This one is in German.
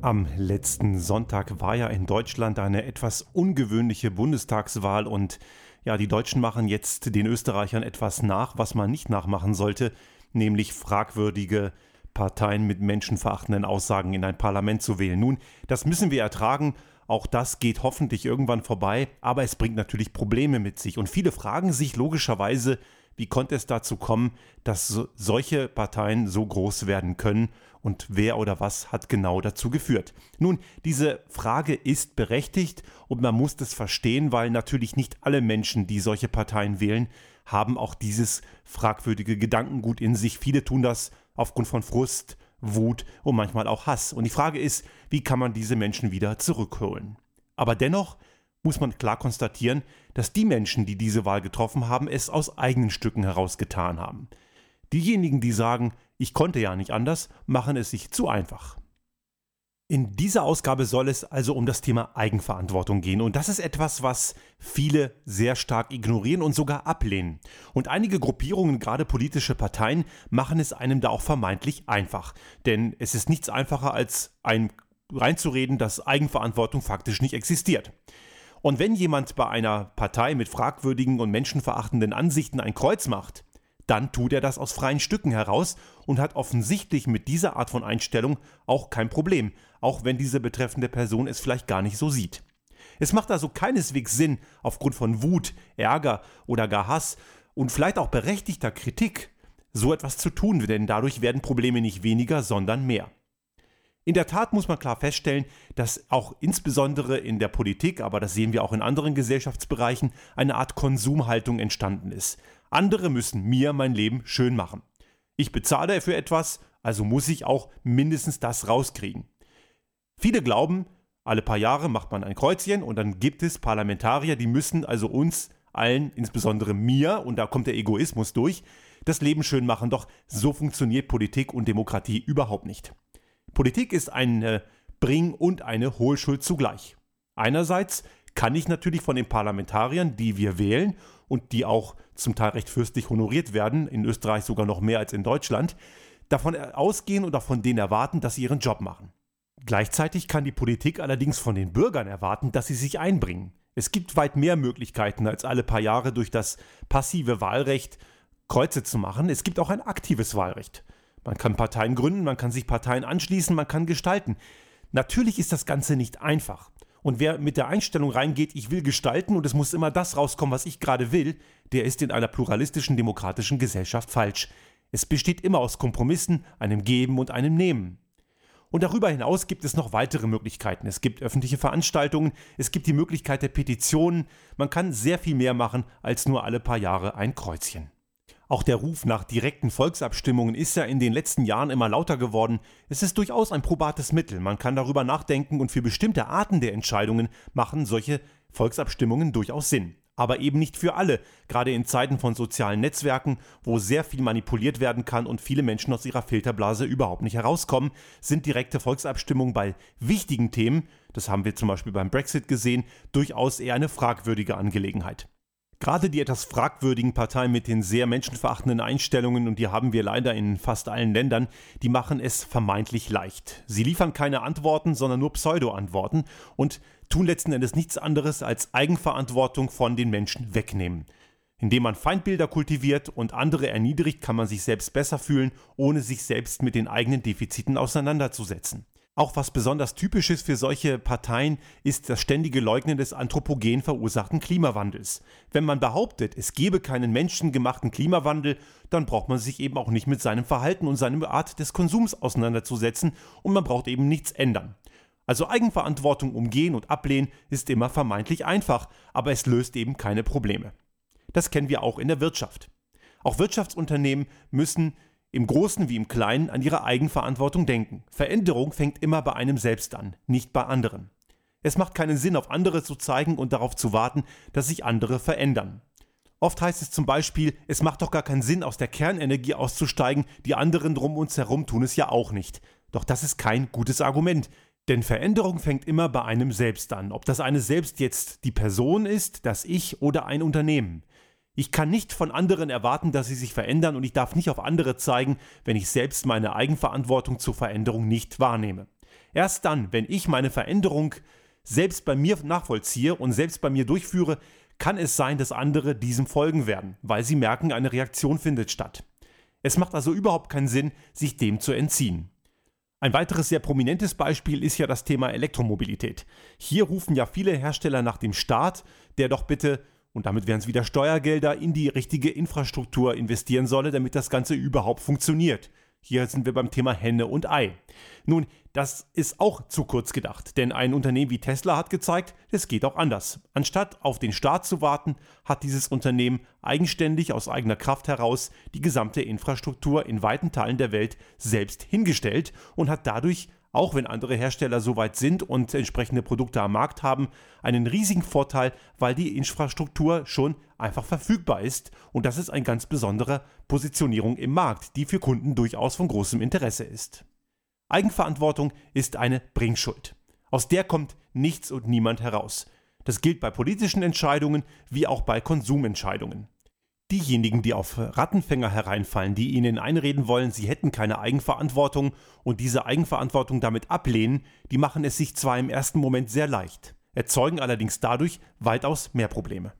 Am letzten Sonntag war ja in Deutschland eine etwas ungewöhnliche Bundestagswahl und ja, die Deutschen machen jetzt den Österreichern etwas nach, was man nicht nachmachen sollte, nämlich fragwürdige Parteien mit menschenverachtenden Aussagen in ein Parlament zu wählen. Nun, das müssen wir ertragen. Auch das geht hoffentlich irgendwann vorbei, aber es bringt natürlich Probleme mit sich. Und viele fragen sich logischerweise, wie konnte es dazu kommen, dass so, solche Parteien so groß werden können und wer oder was hat genau dazu geführt? Nun, diese Frage ist berechtigt und man muss das verstehen, weil natürlich nicht alle Menschen, die solche Parteien wählen, haben auch dieses fragwürdige Gedankengut in sich. Viele tun das aufgrund von Frust, Wut und manchmal auch Hass. Und die Frage ist, wie kann man diese Menschen wieder zurückholen? Aber dennoch muss man klar konstatieren, dass die Menschen, die diese Wahl getroffen haben, es aus eigenen Stücken heraus getan haben. Diejenigen, die sagen, ich konnte ja nicht anders, machen es sich zu einfach. In dieser Ausgabe soll es also um das Thema Eigenverantwortung gehen. Und das ist etwas, was viele sehr stark ignorieren und sogar ablehnen. Und einige Gruppierungen, gerade politische Parteien, machen es einem da auch vermeintlich einfach. Denn es ist nichts einfacher, als ein reinzureden, dass Eigenverantwortung faktisch nicht existiert. Und wenn jemand bei einer Partei mit fragwürdigen und menschenverachtenden Ansichten ein Kreuz macht, dann tut er das aus freien Stücken heraus und hat offensichtlich mit dieser Art von Einstellung auch kein Problem, auch wenn diese betreffende Person es vielleicht gar nicht so sieht. Es macht also keineswegs Sinn, aufgrund von Wut, Ärger oder gar Hass und vielleicht auch berechtigter Kritik so etwas zu tun, denn dadurch werden Probleme nicht weniger, sondern mehr. In der Tat muss man klar feststellen, dass auch insbesondere in der Politik, aber das sehen wir auch in anderen Gesellschaftsbereichen, eine Art Konsumhaltung entstanden ist. Andere müssen mir mein Leben schön machen. Ich bezahle für etwas, also muss ich auch mindestens das rauskriegen. Viele glauben, alle paar Jahre macht man ein Kreuzchen und dann gibt es Parlamentarier, die müssen also uns allen, insbesondere mir, und da kommt der Egoismus durch, das Leben schön machen. Doch so funktioniert Politik und Demokratie überhaupt nicht. Politik ist eine Bring- und eine Hohlschuld zugleich. Einerseits kann ich natürlich von den Parlamentariern, die wir wählen und die auch zum Teil recht fürstlich honoriert werden, in Österreich sogar noch mehr als in Deutschland, davon ausgehen auch von denen erwarten, dass sie ihren Job machen. Gleichzeitig kann die Politik allerdings von den Bürgern erwarten, dass sie sich einbringen. Es gibt weit mehr Möglichkeiten, als alle paar Jahre durch das passive Wahlrecht Kreuze zu machen. Es gibt auch ein aktives Wahlrecht. Man kann Parteien gründen, man kann sich Parteien anschließen, man kann gestalten. Natürlich ist das Ganze nicht einfach. Und wer mit der Einstellung reingeht, ich will gestalten und es muss immer das rauskommen, was ich gerade will, der ist in einer pluralistischen demokratischen Gesellschaft falsch. Es besteht immer aus Kompromissen, einem Geben und einem Nehmen. Und darüber hinaus gibt es noch weitere Möglichkeiten. Es gibt öffentliche Veranstaltungen, es gibt die Möglichkeit der Petitionen, man kann sehr viel mehr machen als nur alle paar Jahre ein Kreuzchen. Auch der Ruf nach direkten Volksabstimmungen ist ja in den letzten Jahren immer lauter geworden. Es ist durchaus ein probates Mittel. Man kann darüber nachdenken und für bestimmte Arten der Entscheidungen machen solche Volksabstimmungen durchaus Sinn. Aber eben nicht für alle, gerade in Zeiten von sozialen Netzwerken, wo sehr viel manipuliert werden kann und viele Menschen aus ihrer Filterblase überhaupt nicht herauskommen, sind direkte Volksabstimmungen bei wichtigen Themen, das haben wir zum Beispiel beim Brexit gesehen, durchaus eher eine fragwürdige Angelegenheit. Gerade die etwas fragwürdigen Parteien mit den sehr menschenverachtenden Einstellungen, und die haben wir leider in fast allen Ländern, die machen es vermeintlich leicht. Sie liefern keine Antworten, sondern nur Pseudo-Antworten und tun letzten Endes nichts anderes als Eigenverantwortung von den Menschen wegnehmen. Indem man Feindbilder kultiviert und andere erniedrigt, kann man sich selbst besser fühlen, ohne sich selbst mit den eigenen Defiziten auseinanderzusetzen. Auch was besonders typisch ist für solche Parteien ist das ständige Leugnen des anthropogen verursachten Klimawandels. Wenn man behauptet, es gebe keinen menschengemachten Klimawandel, dann braucht man sich eben auch nicht mit seinem Verhalten und seiner Art des Konsums auseinanderzusetzen und man braucht eben nichts ändern. Also Eigenverantwortung umgehen und ablehnen ist immer vermeintlich einfach, aber es löst eben keine Probleme. Das kennen wir auch in der Wirtschaft. Auch Wirtschaftsunternehmen müssen im Großen wie im Kleinen an ihre Eigenverantwortung denken. Veränderung fängt immer bei einem selbst an, nicht bei anderen. Es macht keinen Sinn, auf andere zu zeigen und darauf zu warten, dass sich andere verändern. Oft heißt es zum Beispiel, es macht doch gar keinen Sinn, aus der Kernenergie auszusteigen, die anderen drum uns herum tun es ja auch nicht. Doch das ist kein gutes Argument, denn Veränderung fängt immer bei einem selbst an, ob das eine selbst jetzt die Person ist, das Ich oder ein Unternehmen. Ich kann nicht von anderen erwarten, dass sie sich verändern und ich darf nicht auf andere zeigen, wenn ich selbst meine Eigenverantwortung zur Veränderung nicht wahrnehme. Erst dann, wenn ich meine Veränderung selbst bei mir nachvollziehe und selbst bei mir durchführe, kann es sein, dass andere diesem folgen werden, weil sie merken, eine Reaktion findet statt. Es macht also überhaupt keinen Sinn, sich dem zu entziehen. Ein weiteres sehr prominentes Beispiel ist ja das Thema Elektromobilität. Hier rufen ja viele Hersteller nach dem Staat, der doch bitte, und damit wären es wieder Steuergelder, in die richtige Infrastruktur investieren solle, damit das Ganze überhaupt funktioniert. Hier sind wir beim Thema Henne und Ei. Nun, das ist auch zu kurz gedacht, denn ein Unternehmen wie Tesla hat gezeigt, es geht auch anders. Anstatt auf den Staat zu warten, hat dieses Unternehmen eigenständig aus eigener Kraft heraus die gesamte Infrastruktur in weiten Teilen der Welt selbst hingestellt und hat dadurch auch wenn andere Hersteller so weit sind und entsprechende Produkte am Markt haben, einen riesigen Vorteil, weil die Infrastruktur schon einfach verfügbar ist und das ist eine ganz besondere Positionierung im Markt, die für Kunden durchaus von großem Interesse ist. Eigenverantwortung ist eine Bringschuld. Aus der kommt nichts und niemand heraus. Das gilt bei politischen Entscheidungen wie auch bei Konsumentscheidungen. Diejenigen, die auf Rattenfänger hereinfallen, die ihnen einreden wollen, sie hätten keine Eigenverantwortung und diese Eigenverantwortung damit ablehnen, die machen es sich zwar im ersten Moment sehr leicht, erzeugen allerdings dadurch weitaus mehr Probleme.